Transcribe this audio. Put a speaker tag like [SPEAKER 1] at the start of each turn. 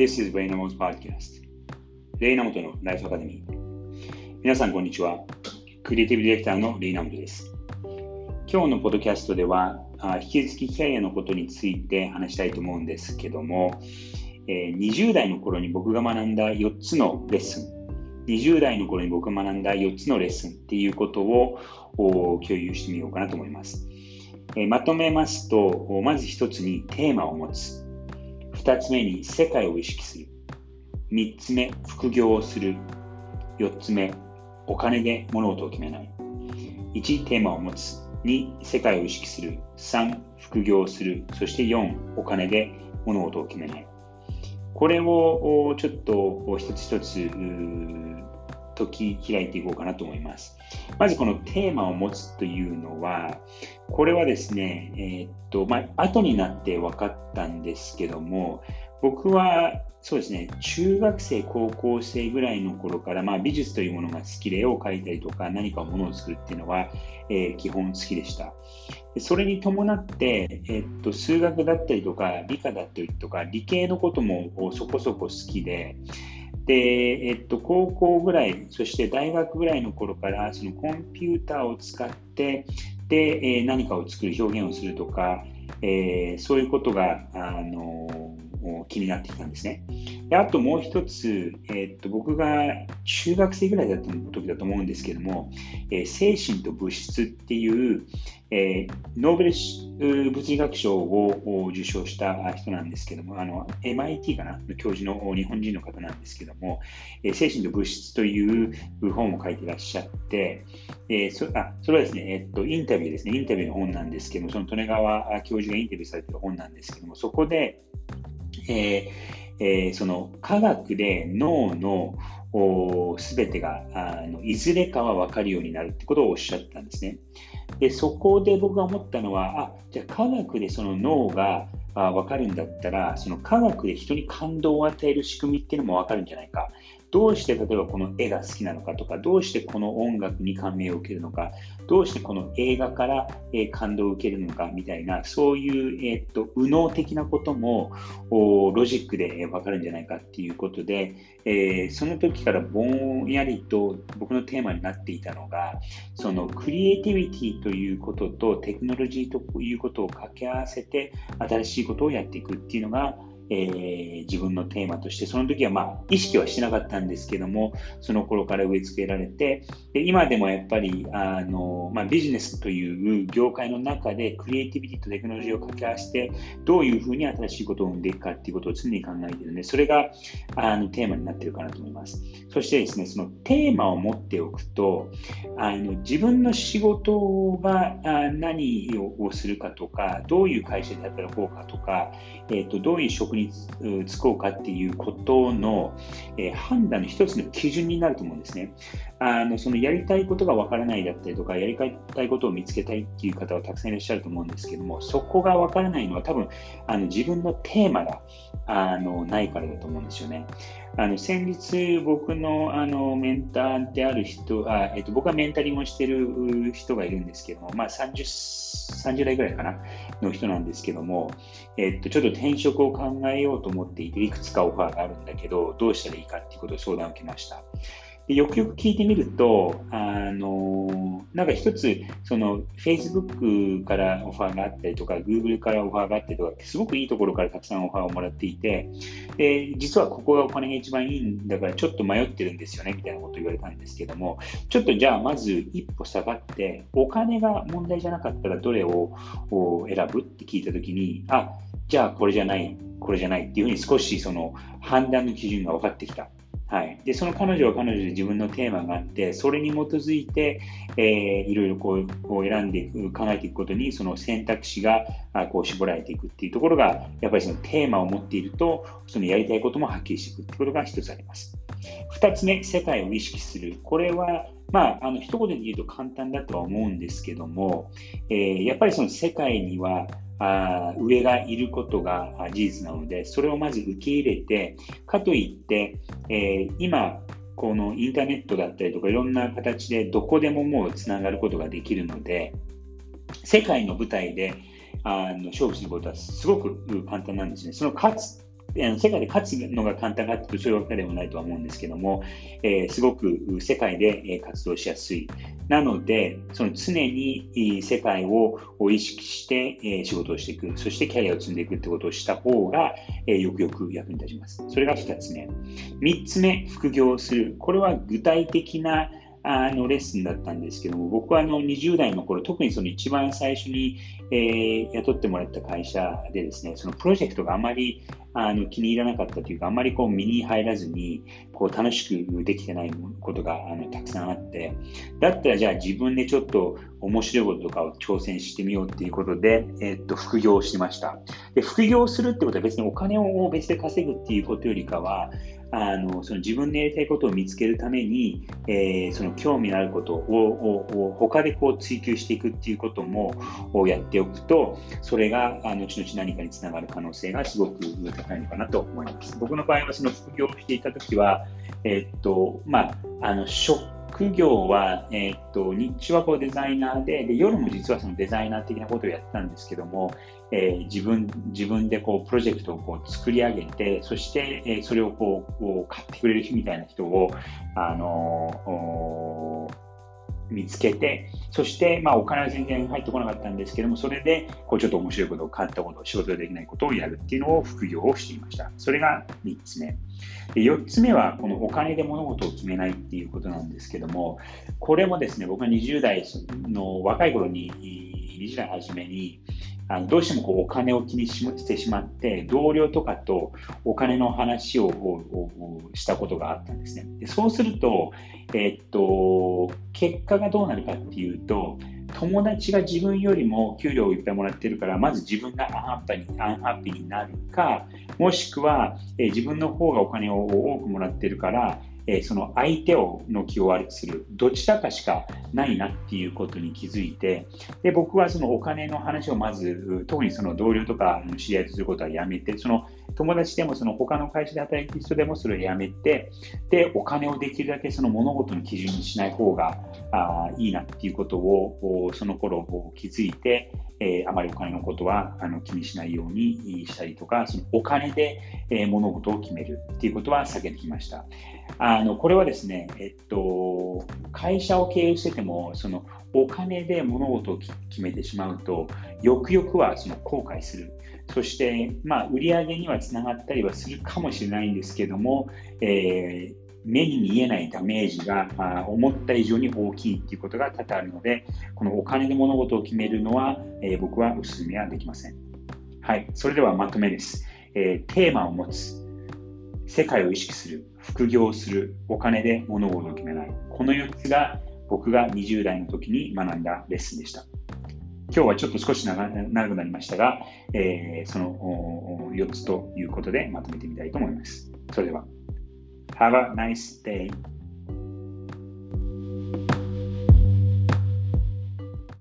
[SPEAKER 1] This is レイナモト Podcast. レイナモトのライフアカデミー皆さんこんにちは。クリエイティブディレクターのレイナモトです。今日のポッドキャストでは引き続きキャリアのことについて話したいと思うんですけども、20代の頃に僕が学んだ4つのレッスン。20代の頃に僕が学んだ4つのレッスンっていうことを共有してみようかなと思います。まとめますと、まず1つにテーマを持つ。2つ目に世界を意識する。3つ目、副業をする。4つ目、お金で物事を決めない。1、テーマを持つ。2、世界を意識する。3、副業をする。そして4、お金で物事を決めない。これをちょっと一つ一つ解き開いていこうかなと思います。まずこのテーマを持つというのは、これはですね、えー、っと、まあ、後になって分かったんですけども、僕はそうですね、中学生、高校生ぐらいの頃から、まあ、美術というものが好きで絵を描いたりとか何かものを作るっていうのは、えー、基本好きでした。それに伴って、えー、っと、数学だったりとか理科だったりとか理系のこともそこそこ好きで、で、えっと、高校ぐらい、そして大学ぐらいの頃から、そのコンピューターを使って、で、え、何かを作る、表現をするとか、えー、そういうことが、あの気になってきたんですね。であともう一つ、えー、っと僕が中学生ぐらいだった時だと思うんですけども、えー、精神と物質っていう、えー、ノーベル物理学賞を受賞した人なんですけども、あの MIT かな？教授の日本人の方なんですけども、えー、精神と物質という本を書いてらっしゃって、えー、そあそれはですね、えっと、インタビューですね、インタビューの本なんですけども、その利根川教授がインタビューされている本なんですけども、そこで、えーえー、その科学で脳のすべてがあのいずれかは分かるようになるってことをおっしゃったんですね。でそこで僕が思ったのはあじゃあ科学でその脳があ分かるんだったらその科学で人に感動を与える仕組みっていうのも分かるんじゃないかどうして例えばこの絵が好きなのかとか、どうしてこの音楽に感銘を受けるのか、どうしてこの映画から、感動を受けるのかみたいな、そういう、えー、っと右脳的なこともロジックでわかるんじゃないかっていうことで、えー、その時からぼんやりと僕のテーマになっていたのが、そのクリエイティビティということとテクノロジーということを掛け合わせて新しいことをやっていくっていうのが、えー、自分のテーマとして、その時はまあ意識はしてなかったんですけども、その頃から植え付けられて、で今でもやっぱりあの、まあ、ビジネスという業界の中でクリエイティビティとテクノロジーを掛け合わせて、どういうふうに新しいことを生んでいくかっていうことを常に考えているので、それがあのテーマになっているかなと思います。そしてですね、そのテーマを持っておくと、あの自分の仕事が何をするかとか、どういう会社で働こうかとか、えーと、どういう職につこうかっていうことの、判断の一つの基準になると思うんですね。あのそのやりたいことがわからないだったりとか、やりたいことを見つけたいっていう方はたくさんいらっしゃると思うんですけども、そこがわからないのは多分あの自分のテーマがあのないからだと思うんですよね。あの先日、僕のあのメンターである人あ、えっと、僕はメンタリングをしている人がいるんですけども、まあ30、30代ぐらいかなの人なんですけども、えっと、ちょっと転職を考えようと思っていて、いくつかオファーがあるんだけど、どうしたらいいかっていうことを相談を受けました。でよくよく聞いてみると、あのなんか一つ、その Facebook からオファーがあったりとか、Google からオファーがあったりとか、すごくいいところからたくさんオファーをもらっていて、で実はここがお金が一番いいんだからちょっと迷ってるんですよねみたいなことを言われたんですけども、ちょっとじゃあまず一歩下がって、お金が問題じゃなかったらどれを選ぶって聞いたときに、あじゃあこれじゃない、これじゃないっていうふうに少しその判断の基準が分かってきた。はい、でその彼女は彼女で自分のテーマがあって、それに基づいて、えー、いろいろこうこう選んでいく、考えていくことに、その選択肢があこう絞られていくっていうところが、やっぱりそのテーマを持っていると、そのやりたいこともはっきりしていくっていうことが一つあります。二つ目、世界を意識する。これは、まあ、あの一言で言うと簡単だとは思うんですけども、えー、やっぱりその世界には、あ上がいることが事実なので、それをまず受け入れて、かといって、えー、今、このインターネットだったりとかいろんな形でどこでももうつながることができるので、世界の舞台であの勝負することはすごく簡単なんですね。その勝つ世界で勝つのが簡単かというとそういうわけでもないとは思うんですけども、えー、すごく世界で活動しやすい。なので、その常に世界を意識して仕事をしていく、そしてキャリアを積んでいくってことをした方がよくよく役に立ちます。それが2つ目。3つ目、副業をする。これは具体的なあのレッスンだったんですけども、僕はあの20代の頃、特にその一番最初に、えー、雇ってもらった会社でですね、そのプロジェクトがあまりあの気に入らなかったというか、あんまりこう身に入らずにこう楽しくできてないことがあのたくさんあって、だったらじゃあ自分でちょっと面白いこととかを挑戦してみようっていうことで、えー、っと副業をしてましたで。副業するってことは別にお金を別で稼ぐっていうことよりかは、あのその自分のやりたいことを見つけるために、えー、その興味のあることをを他でこう追求していくっていうこともやっておくとそれがあの後々何かにつながる可能性がすごく高いのかなと思います。僕の場合はその副業をしていた時は、えー、っとまあ、あの業は、えー、っと日中はこうデザイナーでで夜も実はそのデザイナー的なことをやってたんですけども、えー、自分自分でこうプロジェクトをこう作り上げてそして、えー、それをこうこう買ってくれる日みたいな人を、あの見つけて、そして、まあ、お金は全然入ってこなかったんですけども、それで、こう、ちょっと面白いことを買ったこと、仕事でできないことをやるっていうのを副業をしていました。それが3つ目。で4つ目は、このお金で物事を決めないっていうことなんですけども、これもですね、僕が20代の若い頃に、20代初めに、あのどうしてもこうお金を気にしてしまって、同僚とかとお金の話をしたことがあったんですね。でそうすると、え、っと、結果がどうなるかっていうと、友達が自分よりも給料をいっぱいもらってるから、まず自分がアンハッピーにアンハッピーになるか、もしくは、え、自分の方がお金を多くもらってるから、えその相手をの気を悪くする、どちらかしかないなっていうことに気づいて、で僕はそのお金の話をまず、特にその同僚とか知り合いとすることはやめて、その友達でもその他の会社で働いてる人でもそれをやめて、で、お金をできるだけその物事の基準にしない方があいいなっていうことをその頃気づいて、えー、あまりお金のことはあの気にしないようにしたりとか、そのお金で、えー、物事を決めるっていうことは避けてきました。あのこれはですね、えっと、会社を経営してても、そのお金で物事を決めてしまうと、よくよくはその後悔する。そして、まあ、売上にはつながったりはするかもしれないんですけども、えー、目に見えないダメージが思った以上に大きいということが多々あるので、このお金で物事を決めるのは、えー、僕はお勧めはできません。はい、それではまとめです。えー、テーマを持つ、世界を意識する、副業する、お金で物事を決めない。この4つが僕が20代の時に学んだレッスンでした。今日はちょっと少し長くなりましたが、えー、その4つということでまとめてみたいと思います。それでは、Have a nice day!